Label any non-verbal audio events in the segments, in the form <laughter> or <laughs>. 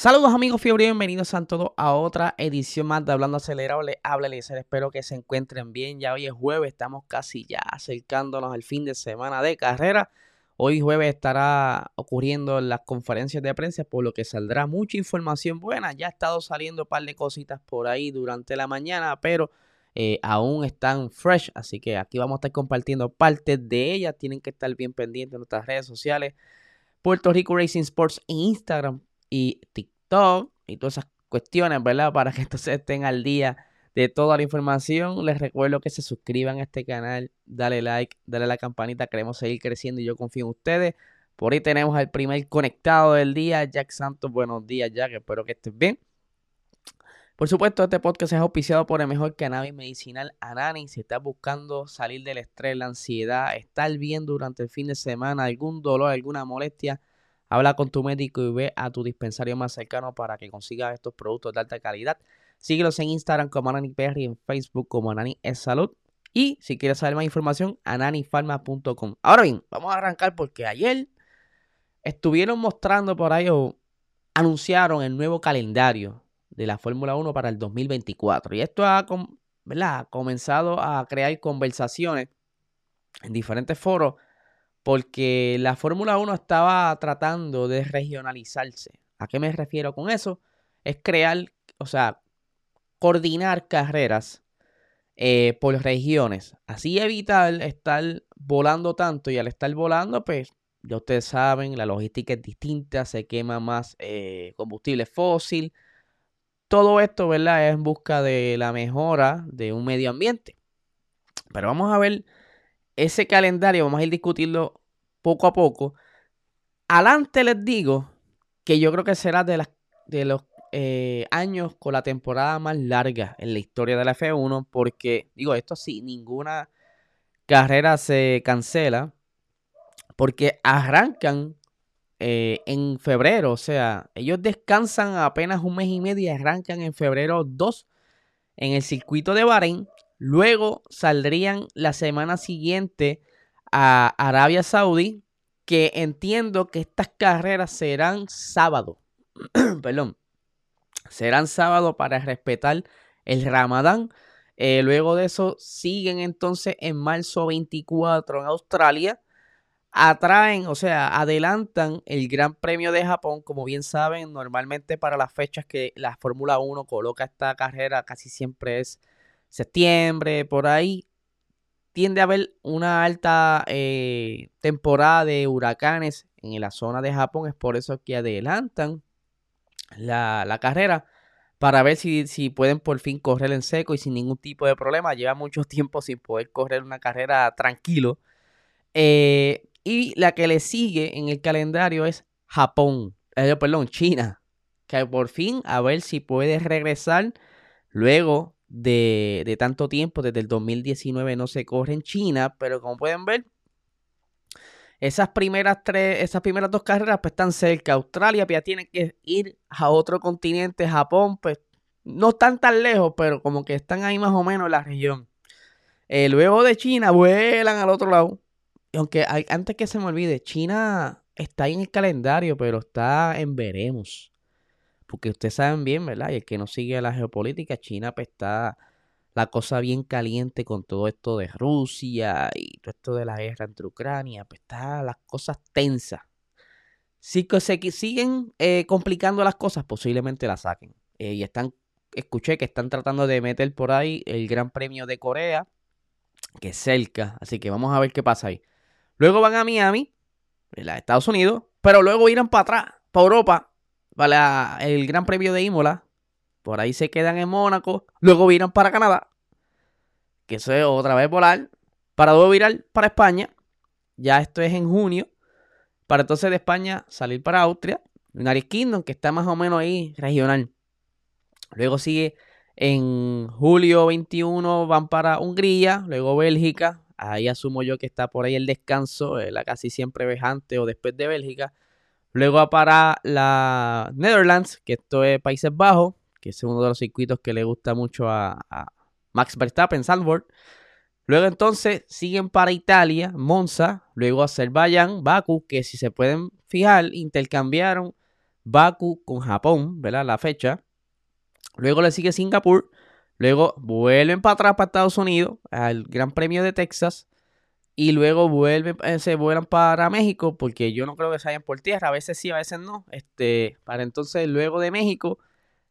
Saludos amigos fiebre, bienvenidos a todos a otra edición más de Hablando Acelerado. Les habla Eliezer, espero que se encuentren bien. Ya hoy es jueves, estamos casi ya acercándonos al fin de semana de carrera. Hoy jueves estará ocurriendo las conferencias de prensa, por lo que saldrá mucha información buena. Ya ha estado saliendo un par de cositas por ahí durante la mañana, pero eh, aún están fresh. Así que aquí vamos a estar compartiendo partes de ellas. Tienen que estar bien pendientes de nuestras redes sociales. Puerto Rico Racing Sports en Instagram y TikTok y todas esas cuestiones, ¿verdad? Para que <laughs> entonces estén al día de toda la información. Les recuerdo que se suscriban a este canal, dale like, dale a la campanita, queremos seguir creciendo y yo confío en ustedes. Por ahí tenemos al primer conectado del día, Jack Santos. Buenos días, Jack, espero que estés bien. Por supuesto, este podcast es auspiciado por el mejor cannabis medicinal Anani. Si estás buscando salir del estrés, la ansiedad, estar bien durante el fin de semana, algún dolor, alguna molestia, Habla con tu médico y ve a tu dispensario más cercano para que consigas estos productos de alta calidad. Síguelos en Instagram como Anani Perry, en Facebook como Anani es Salud. Y si quieres saber más información, ananifarma.com. Ahora bien, vamos a arrancar porque ayer estuvieron mostrando por ahí o anunciaron el nuevo calendario de la Fórmula 1 para el 2024. Y esto ha comenzado a crear conversaciones en diferentes foros porque la Fórmula 1 estaba tratando de regionalizarse. ¿A qué me refiero con eso? Es crear, o sea, coordinar carreras eh, por regiones. Así evitar estar volando tanto y al estar volando, pues ya ustedes saben, la logística es distinta, se quema más eh, combustible fósil. Todo esto, ¿verdad? Es en busca de la mejora de un medio ambiente. Pero vamos a ver ese calendario, vamos a ir discutirlo poco a poco. Adelante les digo que yo creo que será de, de los eh, años con la temporada más larga en la historia de la F1, porque, digo, esto sí, ninguna carrera se cancela, porque arrancan eh, en febrero, o sea, ellos descansan apenas un mes y medio y arrancan en febrero 2 en el circuito de Bahrein. Luego saldrían la semana siguiente a Arabia Saudí, que entiendo que estas carreras serán sábado. <clears throat> Perdón. Serán sábado para respetar el Ramadán. Eh, luego de eso siguen entonces en marzo 24 en Australia. Atraen, o sea, adelantan el Gran Premio de Japón. Como bien saben, normalmente para las fechas que la Fórmula 1 coloca esta carrera casi siempre es septiembre, por ahí tiende a haber una alta eh, temporada de huracanes en la zona de Japón. Es por eso que adelantan la, carrera para ver si, si, pueden por fin correr en seco y sin ningún tipo de problema. Lleva mucho <laughs> tiempo sin poder correr una carrera tranquilo. Eh, y la que le sigue en el calendario es Japón, eh, perdón, China. Que por fin a ver si puede regresar luego de, tanto tiempo, desde el 2019 no se corre en China, pero como pueden ver, esas primeras tres, esas primeras dos carreras pues están cerca. Australia pues, ya tiene que ir a otro continente, Japón, pues no están tan lejos, pero como que están ahí más o menos en la región. Eh, luego de China vuelan al otro lado. aunque antes que se me olvide, China está en el calendario, pero está en veremos. Porque ustedes saben bien, ¿verdad? Y el que no sigue la geopolítica, China pues está la cosa bien caliente con todo esto de Rusia y todo esto de la guerra entre Ucrania, pues está las cosas tensas. Si se siguen eh, complicando las cosas, posiblemente las saquen. Eh, y están, escuché que están tratando de meter por ahí el Gran Premio de Corea, que es cerca. Así que vamos a ver qué pasa ahí. Luego van a Miami, ¿verdad? Estados Unidos, pero luego irán para atrás, para Europa, para el Gran Premio de Imola. Por ahí se quedan en Mónaco. Luego viran para Canadá. Que eso es otra vez volar. Para luego virar para España. Ya esto es en junio. Para entonces de España salir para Austria. United Kingdom, que está más o menos ahí regional. Luego sigue en julio 21 van para Hungría, luego Bélgica. Ahí asumo yo que está por ahí el descanso, eh, la casi siempre vejante o después de Bélgica. Luego para la Netherlands, que esto es Países Bajos, que es uno de los circuitos que le gusta mucho a, Max Verstappen, Sandford. Luego entonces siguen para Italia, Monza, luego Azerbaiyán, Baku, que si se pueden fijar, intercambiaron Baku con Japón, ¿verdad? La fecha. Luego le sigue Singapur. Luego vuelven para atrás para Estados Unidos, al Gran Premio de Texas. Y luego vuelven, eh, se vuelan para México, porque yo no creo que vayan por tierra. A veces sí, a veces no. Este, para entonces, luego de México,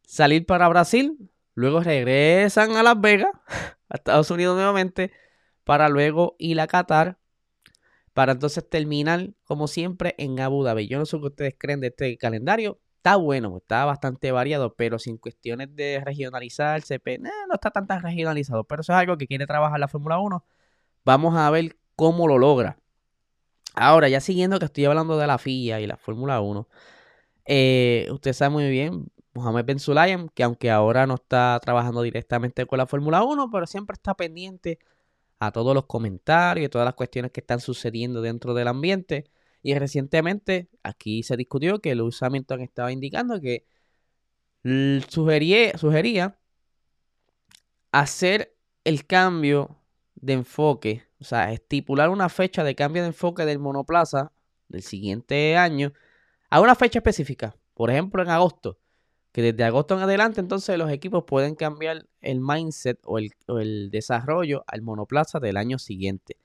salir para Brasil. Luego regresan a Las Vegas, <laughs> a Estados Unidos nuevamente, para luego ir a Qatar. Para entonces terminar, como siempre, en Abu Dhabi. Yo no sé qué ustedes creen de este calendario está bueno, está bastante variado, pero sin cuestiones de regionalizarse, no está tan, tan regionalizado, pero eso es algo que quiere trabajar la Fórmula 1. Vamos a ver cómo lo logra. Ahora, ya siguiendo que estoy hablando de la FIA y la Fórmula 1, eh, usted sabe muy bien, Mohamed Ben Sulayem, que aunque ahora no está trabajando directamente con la Fórmula 1, pero siempre está pendiente a todos los comentarios y todas las cuestiones que están sucediendo dentro del ambiente. Y recientemente aquí se discutió que Lewis Hamilton estaba indicando que sugería, sugería hacer el cambio de enfoque, o sea, estipular una fecha de cambio de enfoque del monoplaza del siguiente año a una fecha específica, por ejemplo en agosto, que desde agosto en adelante entonces los equipos pueden cambiar el mindset o el, desarrollo al monoplaza del año siguiente.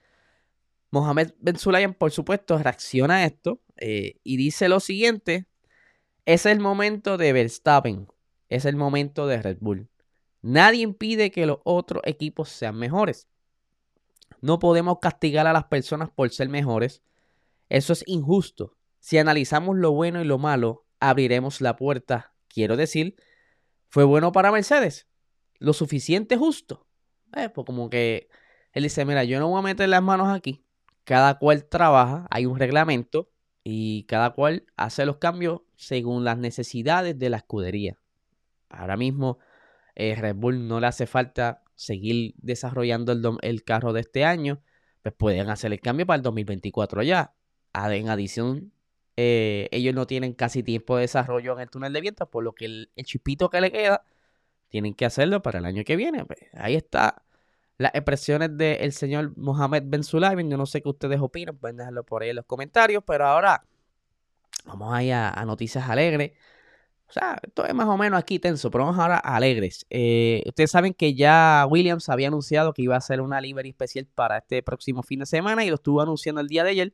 Mohamed Ben Sulayem, por supuesto, reacciona a esto eh, y dice lo siguiente: es el momento de Verstappen, es el momento de Red Bull. Nadie impide que los otros equipos sean mejores. No podemos castigar a las personas por ser mejores. Eso es injusto. Si analizamos lo bueno y lo malo, abriremos la puerta. Quiero decir, ¿fue bueno para Mercedes? ¿Lo suficiente justo? Eh, pues como que él dice, mira, yo no voy a meter las manos aquí cada cual trabaja, hay un reglamento y cada cual hace los cambios según las necesidades de la escudería. Ahora mismo eh, Red Bull no le hace falta seguir desarrollando el, carro de este año, pues pueden hacer el cambio para el 2024 ya. En adición, eh, ellos no tienen casi tiempo de desarrollo en el túnel de viento, por lo que el, chipito que le queda, tienen que hacerlo para el año que viene. Pues, ahí está las expresiones del señor Mohamed Ben Sulayem. Yo no sé qué ustedes opinan, pueden dejarlo por ahí en los comentarios, pero ahora vamos ahí a, a noticias alegres. O sea, esto es más o menos aquí tenso, pero vamos ahora a alegres. Eh, ustedes saben que ya Williams había anunciado que iba a hacer una livery especial para este próximo fin de semana y lo estuvo anunciando el día de ayer.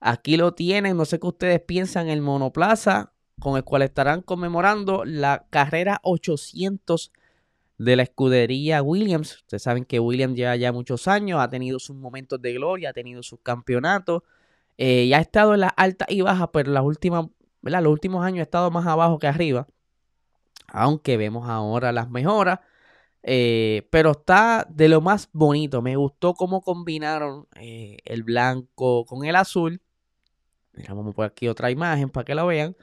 Aquí lo tienen, no sé qué ustedes piensan, el monoplaza con el cual estarán conmemorando la carrera 800 de la escudería Williams. Ustedes saben que Williams lleva ya muchos años, ha tenido sus momentos de gloria, ha tenido sus campeonatos eh, y ha estado en las altas y bajas, pero las últimas, los últimos años ha estado más abajo que arriba. Aunque vemos ahora las mejoras. Eh, pero está de lo más bonito. Me gustó cómo combinaron eh, el blanco con el azul. Mira, vamos por aquí otra imagen para que la vean.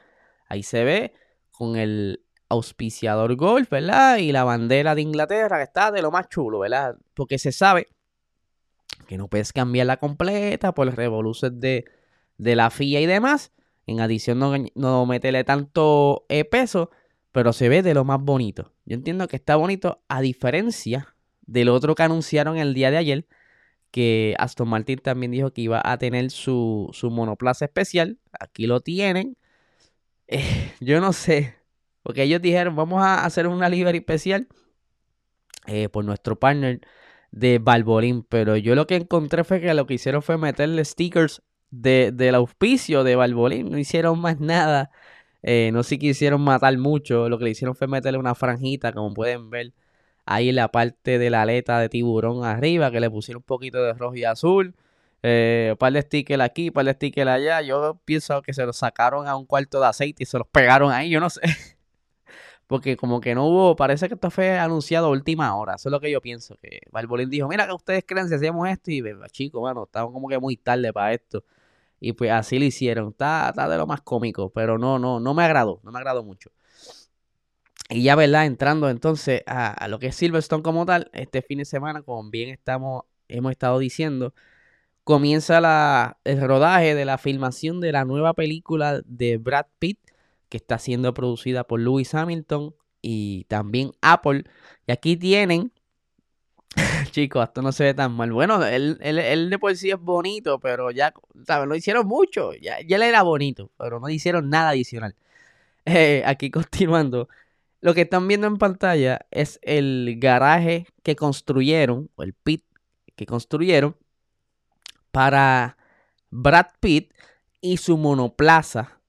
Ahí se ve con el, auspiciador golf, ¿verdad? Y la bandera de Inglaterra, que está de lo más chulo, ¿verdad? Porque se sabe que no puedes cambiarla completa por revoluciones de, de la FIA y demás. En adición, no, no meterle tanto eh, peso, pero se ve de lo más bonito. Yo entiendo que está bonito a diferencia del otro que anunciaron el día de ayer, que Aston Martin también dijo que iba a tener su, su monoplaza especial. Aquí lo tienen. Eh, <laughs> yo no sé, porque ellos dijeron, vamos a hacer una livery especial eh, por nuestro partner de Balbolín. Pero yo lo que encontré fue que lo que hicieron fue meterle stickers de, del auspicio de Balbolín. No hicieron más nada. Eh, no sé si quisieron matar mucho. Lo que le hicieron fue meterle una franjita, como pueden ver. Ahí en la parte de la aleta de tiburón arriba, que le pusieron un poquito de rojo y azul. Eh, un par de stickers aquí, un par de stickers allá. Yo pienso que se los sacaron a un cuarto de aceite y se los pegaron ahí. Yo no sé. <laughs> Porque como que no hubo, parece que esto fue anunciado a última hora. Eso es lo que yo pienso. Que Barbolín dijo, mira que ustedes creen si hacemos esto. Y chico, bueno, estamos como que muy tarde para esto. Y pues así lo hicieron. Está, está de lo más cómico, pero no, no, no me agradó, no me agradó mucho. Y ya, ¿verdad? Entrando entonces a, lo que es Silverstone como tal, este fin de semana, como bien estamos, hemos estado diciendo, comienza la, el rodaje de la filmación de la nueva película de Brad Pitt, que está siendo producida por Lewis Hamilton y también Apple. Y aquí tienen, chicos, esto no se ve tan mal. Bueno, él, él, de por sí es bonito, pero ya, ¿saben? Lo hicieron mucho. Ya, ya él era bonito, pero no hicieron nada adicional. Eh, aquí continuando. Lo que están viendo en pantalla es el garaje que construyeron, o el pit que construyeron para Brad Pitt y su monoplaza,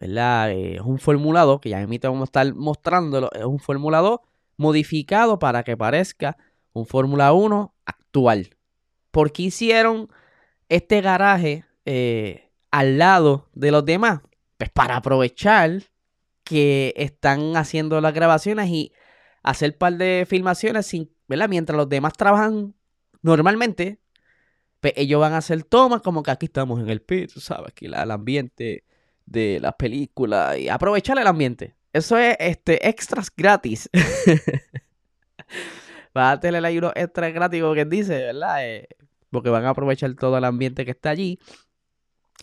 ¿verdad? Es un formulador, que ya me vamos a estar mostrándolo, es un formulador modificado para que parezca un Fórmula 1 actual. ¿Por qué hicieron este garaje eh, al lado de los demás? Pues para aprovechar que están haciendo las grabaciones y hacer un par de filmaciones sin, ¿verdad? Mientras los demás trabajan normalmente, pues ellos van a hacer tomas como que aquí estamos en el pit, ¿sabes? Aquí el ambiente de las películas y aprovechar el ambiente. Eso es este extras gratis. <laughs> Va a tener ahí unos extras gratis, como dice, ¿verdad? Eh, porque van a aprovechar todo el ambiente que está allí.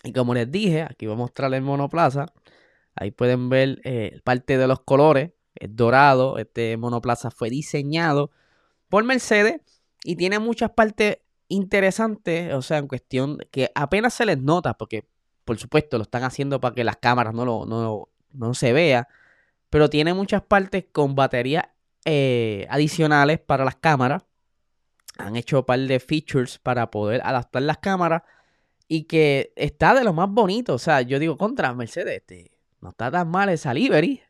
Y como les dije, aquí voy a mostrarles el monoplaza. Ahí pueden ver eh, parte de los colores. Es dorado. Este monoplaza fue diseñado por Mercedes y tiene muchas partes interesantes. O sea, en cuestión que apenas se les nota, porque por supuesto lo están haciendo para que las cámaras no, lo, no, no se vea. Pero tiene muchas partes con baterías eh, adicionales para las cámaras. Han hecho un par de features para poder adaptar las cámaras. Y que está de lo más bonito. O sea, yo digo, contra Mercedes, este, no está tan mal esa livery.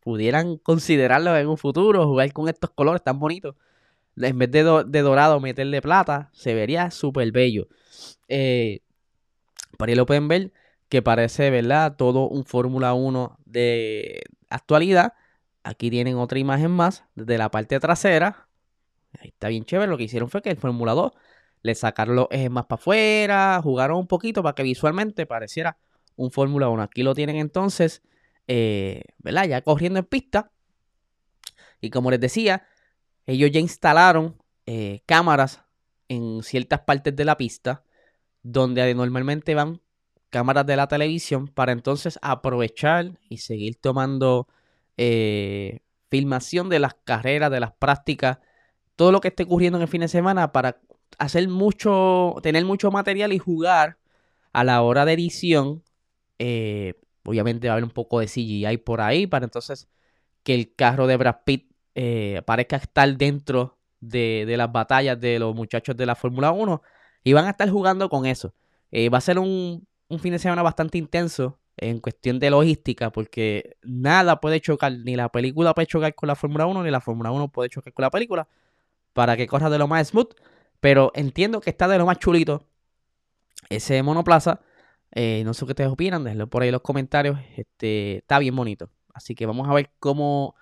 Pudieran considerarlo en un futuro, jugar con estos colores tan bonitos. En vez de, dorado, meterle plata, se vería súper bello. Eh, por ahí lo pueden ver, que parece, ¿verdad? Todo un Fórmula 1 de actualidad. Aquí tienen otra imagen más desde la parte trasera. Ahí está bien chévere. Lo que hicieron fue que el Fórmula 2 le sacaron los ejes más para afuera, jugaron un poquito para que visualmente pareciera un Fórmula 1. Aquí lo tienen entonces, eh, ¿verdad? Ya corriendo en pista. Y como les decía, ellos ya instalaron eh, cámaras en ciertas partes de la pista donde normalmente van cámaras de la televisión para entonces aprovechar y seguir tomando eh, filmación de las carreras, de las prácticas, todo lo que esté ocurriendo en el fin de semana para hacer mucho, tener mucho material y jugar a la hora de edición eh, obviamente va a haber un poco de CGI por ahí para entonces que el carro de Brad Pitt eh, parezca estar dentro de, las batallas de los muchachos de la Fórmula 1 y van a estar jugando con eso. Eh, va a ser un, fin de semana bastante intenso en cuestión de logística porque nada puede chocar, ni la película puede chocar con la Fórmula 1, ni la Fórmula 1 puede chocar con la película para que corra de lo más smooth. Pero entiendo que está de lo más chulito ese monoplaza. Eh, no sé qué ustedes opinan, déjenlo por ahí en los comentarios. Este, está bien bonito. Así que vamos a ver cómo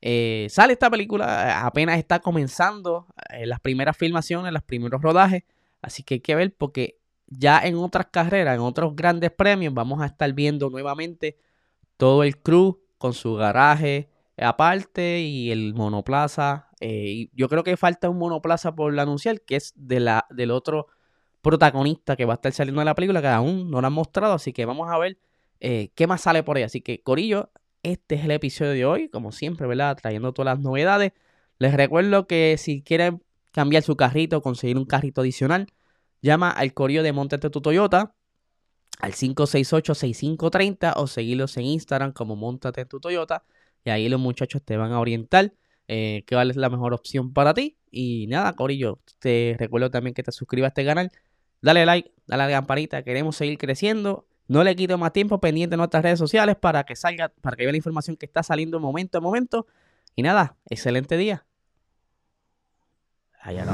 eh, sale esta película. Apenas está comenzando eh, las primeras filmaciones, los primeros rodajes. Así que hay que ver porque ya en otras carreras, en otros grandes premios, vamos a estar viendo nuevamente todo el crew con su garaje aparte y el monoplaza. yo creo que falta un monoplaza por anunciar, que es de la, del otro protagonista que va a estar saliendo de la película, que aún no lo han mostrado, así que vamos a ver eh, qué más sale por ahí. Así que, Corillo, este es el episodio de hoy, como siempre, ¿verdad? Trayendo todas las novedades. Les recuerdo que si quieren cambiar su carrito, conseguir un carrito adicional, llama al Corillo de Montate tu Toyota al 568-6530 o seguirlos en Instagram como Montate tu Toyota y ahí los muchachos te van a orientar eh, qué es la mejor opción para ti. Y nada, Corillo, te recuerdo también que te suscribas a este canal Dale like, dale a la campanita, queremos seguir creciendo. No le quito más tiempo pendiente en nuestras redes sociales para que salga, para que vea la información que está saliendo momento a momento. Y nada, excelente día. Allá.